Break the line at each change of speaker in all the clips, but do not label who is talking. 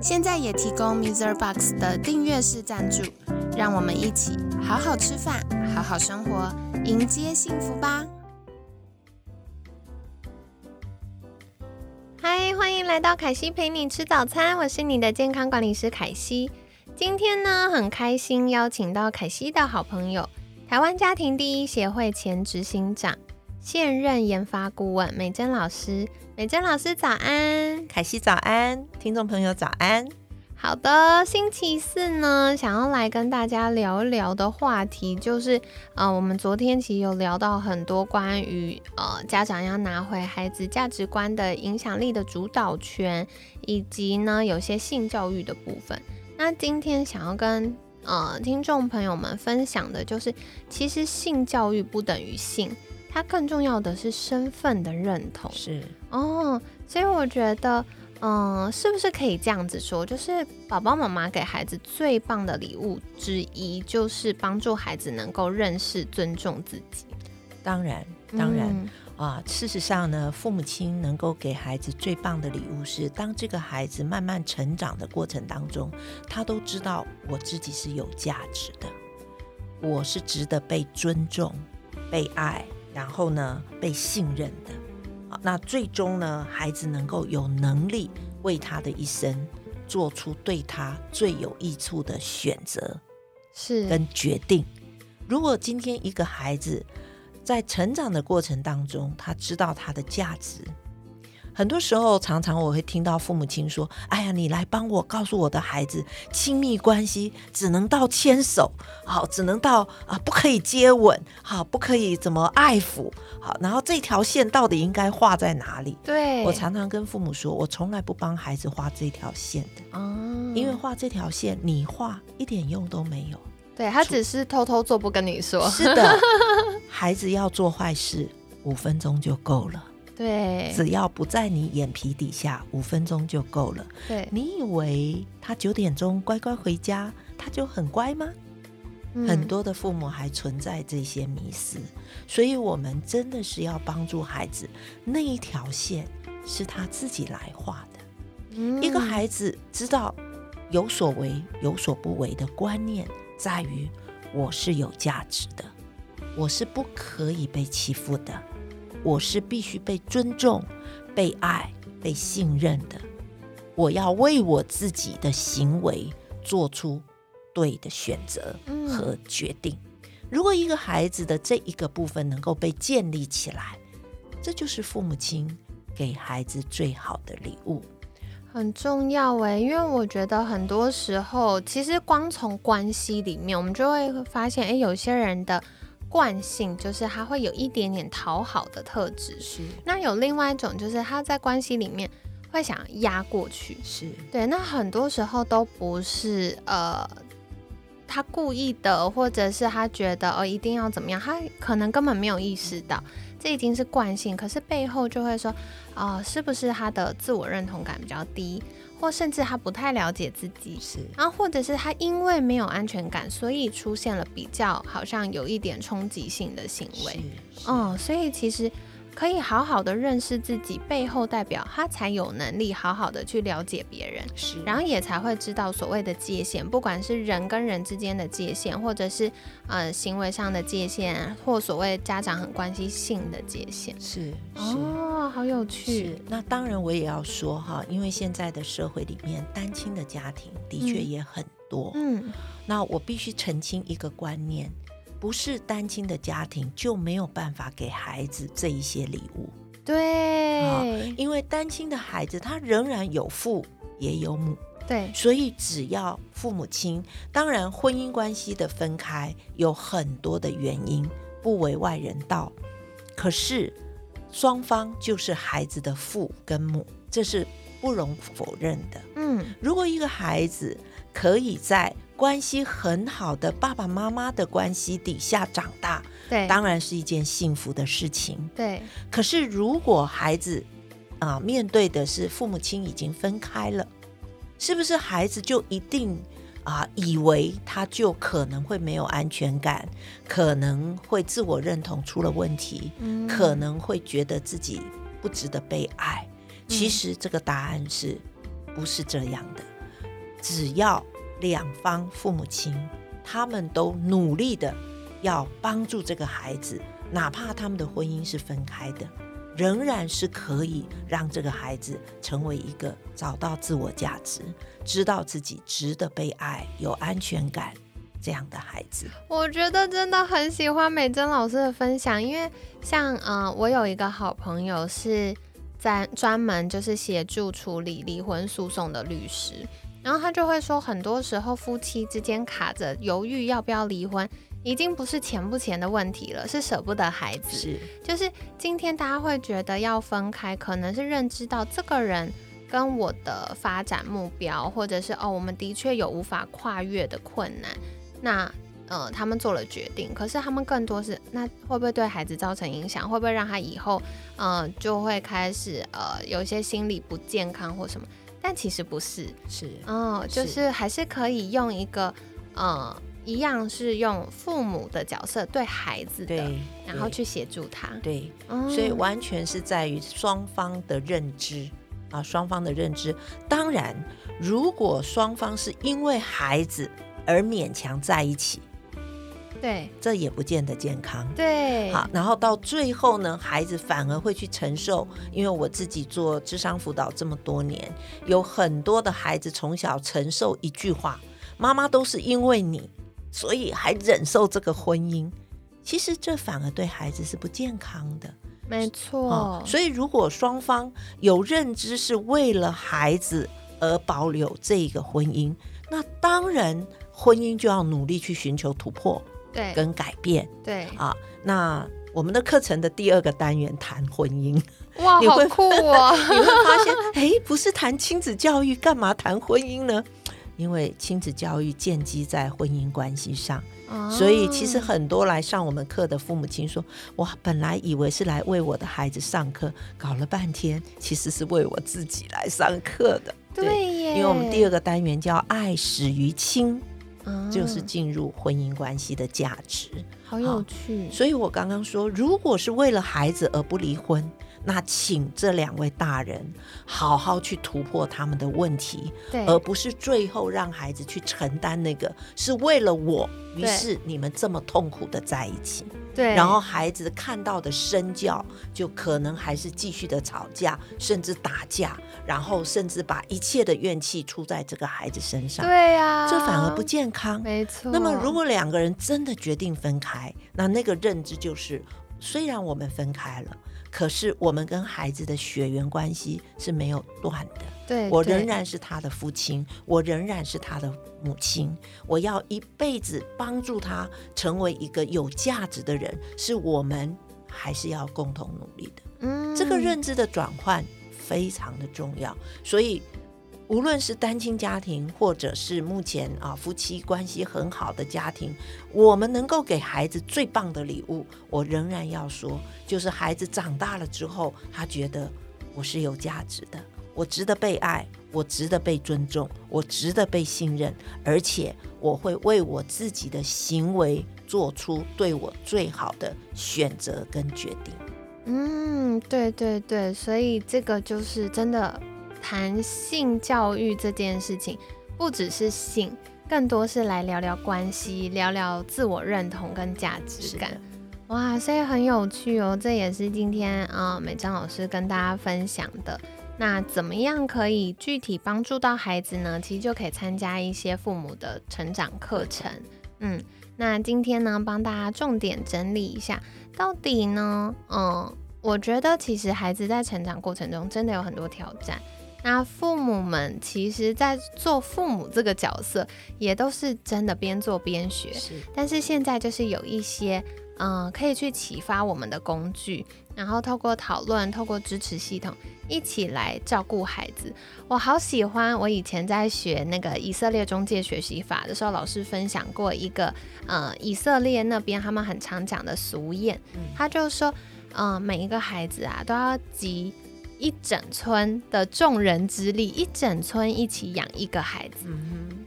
现在也提供 Mr. Box 的订阅式赞助，让我们一起好好吃饭，好好生活，迎接幸福吧！嗨，欢迎来到凯西陪你吃早餐，我是你的健康管理师凯西。今天呢，很开心邀请到凯西的好朋友，台湾家庭第一协会前执行长、现任研发顾问美珍老师。美珍老师早安，
凯西早安，听众朋友早安。
好的，星期四呢，想要来跟大家聊一聊的话题，就是呃，我们昨天其实有聊到很多关于呃家长要拿回孩子价值观的影响力的主导权，以及呢有些性教育的部分。那今天想要跟呃听众朋友们分享的就是，其实性教育不等于性，它更重要的是身份的认同。
是
哦，所以我觉得，嗯，是不是可以这样子说，就是宝宝妈妈给孩子最棒的礼物之一，就是帮助孩子能够认识、尊重自己。
当然，当然。啊，事实上呢，父母亲能够给孩子最棒的礼物是，当这个孩子慢慢成长的过程当中，他都知道我自己是有价值的，我是值得被尊重、被爱，然后呢被信任的。啊，那最终呢，孩子能够有能力为他的一生做出对他最有益处的选择，
是
跟决定。如果今天一个孩子，在成长的过程当中，他知道他的价值。很多时候，常常我会听到父母亲说：“哎呀，你来帮我告诉我的孩子，亲密关系只能到牵手，好，只能到啊，不可以接吻，好，不可以怎么爱抚，好，然后这条线到底应该画在哪里？”
对
我常常跟父母说，我从来不帮孩子画这条线的，哦，因为画这条线，你画一点用都没有。
对他只是偷偷做，不跟你说。
是的，孩子要做坏事，五分钟就够了。
对，
只要不在你眼皮底下，五分钟就够了。
对，
你以为他九点钟乖乖回家，他就很乖吗？很多的父母还存在这些迷思，所以我们真的是要帮助孩子，那一条线是他自己来画的。一个孩子知道有所为有所不为的观念。在于我是有价值的，我是不可以被欺负的，我是必须被尊重、被爱、被信任的。我要为我自己的行为做出对的选择和决定。如果一个孩子的这一个部分能够被建立起来，这就是父母亲给孩子最好的礼物。
很重要诶，因为我觉得很多时候，其实光从关系里面，我们就会发现，诶，有些人的惯性就是他会有一点点讨好的特质，
是。
那有另外一种，就是他在关系里面会想压过去，
是
对。那很多时候都不是呃他故意的，或者是他觉得哦一定要怎么样，他可能根本没有意识到。这已经是惯性，可是背后就会说，啊，是不是他的自我认同感比较低，或甚至他不太了解自己，
是，
然后或者是他因为没有安全感，所以出现了比较好像有一点冲击性的行为，嗯，所以其实。可以好好的认识自己，背后代表他才有能力好好的去了解别人，
是，
然后也才会知道所谓的界限，不管是人跟人之间的界限，或者是呃行为上的界限，或所谓家长很关心性的界限，
是，
哦，好有趣。
是，那当然我也要说哈，因为现在的社会里面单亲的家庭的确也很多，嗯，那我必须澄清一个观念。不是单亲的家庭就没有办法给孩子这一些礼物，
对，
因为单亲的孩子他仍然有父也有母，
对，
所以只要父母亲，当然婚姻关系的分开有很多的原因，不为外人道，可是双方就是孩子的父跟母，这是不容否认的。嗯，如果一个孩子可以在关系很好的爸爸妈妈的关系底下长大，
对，
当然是一件幸福的事情。
对，
可是如果孩子啊面对的是父母亲已经分开了，是不是孩子就一定？啊，以为他就可能会没有安全感，可能会自我认同出了问题，可能会觉得自己不值得被爱。其实这个答案是不是这样的？只要两方父母亲他们都努力的要帮助这个孩子，哪怕他们的婚姻是分开的。仍然是可以让这个孩子成为一个找到自我价值、知道自己值得被爱、有安全感这样的孩子。
我觉得真的很喜欢美珍老师的分享，因为像嗯，我有一个好朋友是在专门就是协助处理离婚诉讼的律师，然后他就会说，很多时候夫妻之间卡着犹豫要不要离婚。已经不是钱不钱的问题了，是舍不得孩子。
是，
就是今天大家会觉得要分开，可能是认知到这个人跟我的发展目标，或者是哦，我们的确有无法跨越的困难。那呃，他们做了决定，可是他们更多是那会不会对孩子造成影响？会不会让他以后嗯就会开始呃有一些心理不健康或什么？但其实不是，
是
哦，就是还是可以用一个呃。一样是用父母的角色对孩子的，然后去协助他。
对，所以完全是在于双方的认知啊，双方的认知。当然，如果双方是因为孩子而勉强在一起，
对，
这也不见得健康。
对，
好，然后到最后呢，孩子反而会去承受。因为我自己做智商辅导这么多年，有很多的孩子从小承受一句话：“妈妈都是因为你。”所以还忍受这个婚姻，其实这反而对孩子是不健康的。
没错。
所以如果双方有认知是为了孩子而保留这个婚姻，那当然婚姻就要努力去寻求突破，
对，
跟改变，
对
啊。那我们的课程的第二个单元谈婚姻，
哇，好酷哦！
你会发现，哎，不是谈亲子教育，干嘛谈婚姻呢？因为亲子教育建基在婚姻关系上，所以其实很多来上我们课的父母亲说：“我本来以为是来为我的孩子上课，搞了半天其实是为我自己来上课的。”
对耶，
因为我们第二个单元叫“爱始于亲”，就是进入婚姻关系的价值，
好有趣。
所以我刚刚说，如果是为了孩子而不离婚。那请这两位大人好好去突破他们的问题，而不是最后让孩子去承担那个是为了我，于是你们这么痛苦的在一起。
对，
然后孩子看到的身教就可能还是继续的吵架，甚至打架，然后甚至把一切的怨气出在这个孩子身上。
对呀，
这反而不健康。
没错。
那么如果两个人真的决定分开，那那个认知就是，虽然我们分开了。可是我们跟孩子的血缘关系是没有断的，
对
我仍然是他的父亲，我仍然是他的母亲，我要一辈子帮助他成为一个有价值的人，是我们还是要共同努力的。嗯，这个认知的转换非常的重要，所以。无论是单亲家庭，或者是目前啊夫妻关系很好的家庭，我们能够给孩子最棒的礼物，我仍然要说，就是孩子长大了之后，他觉得我是有价值的，我值得被爱，我值得被尊重，我值得被信任，而且我会为我自己的行为做出对我最好的选择跟决定。
嗯，对对对，所以这个就是真的。谈性教育这件事情，不只是性，更多是来聊聊关系，聊聊自我认同跟价值感。哇，所以很有趣哦。这也是今天啊，美章老师跟大家分享的。那怎么样可以具体帮助到孩子呢？其实就可以参加一些父母的成长课程。嗯，那今天呢，帮大家重点整理一下，到底呢，嗯，我觉得其实孩子在成长过程中真的有很多挑战。那父母们其实，在做父母这个角色，也都是真的边做边学。
是，
但是现在就是有一些嗯，可以去启发我们的工具，然后透过讨论，透过支持系统，一起来照顾孩子。我好喜欢，我以前在学那个以色列中介学习法的时候，老师分享过一个，呃，以色列那边他们很常讲的俗谚，他就说，嗯，每一个孩子啊，都要集一整村的众人之力，一整村一起养一个孩子。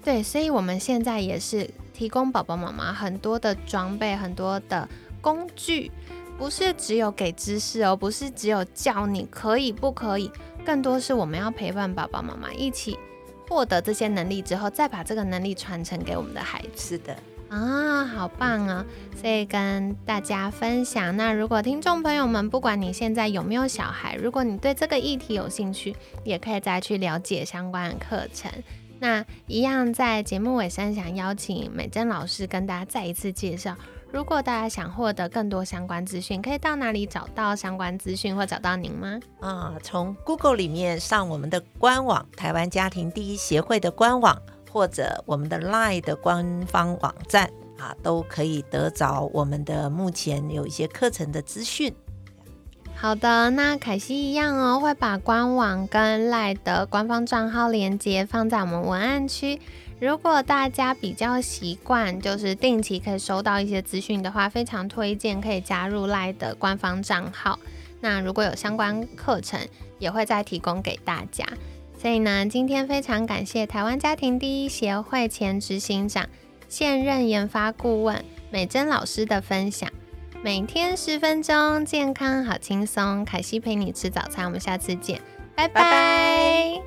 对，所以我们现在也是。提供宝宝妈妈很多的装备，很多的工具，不是只有给知识哦，不是只有教你可以不可以，更多是我们要陪伴宝宝妈妈一起获得这些能力之后，再把这个能力传承给我们的孩子。
是的，
啊，好棒啊！所以跟大家分享。那如果听众朋友们，不管你现在有没有小孩，如果你对这个议题有兴趣，也可以再去了解相关的课程。那一样，在节目尾声，想邀请美珍老师跟大家再一次介绍。如果大家想获得更多相关资讯，可以到哪里找到相关资讯或找到您吗？
啊，从 Google 里面上我们的官网，台湾家庭第一协会的官网，或者我们的 Line 的官方网站啊，都可以得着我们的目前有一些课程的资讯。
好的，那凯西一样哦，会把官网跟赖的官方账号连接放在我们文案区。如果大家比较习惯，就是定期可以收到一些资讯的话，非常推荐可以加入赖的官方账号。那如果有相关课程，也会再提供给大家。所以呢，今天非常感谢台湾家庭第一协会前执行长、现任研发顾问美珍老师的分享。每天十分钟，健康好轻松。凯西陪你吃早餐，我们下次见，拜拜。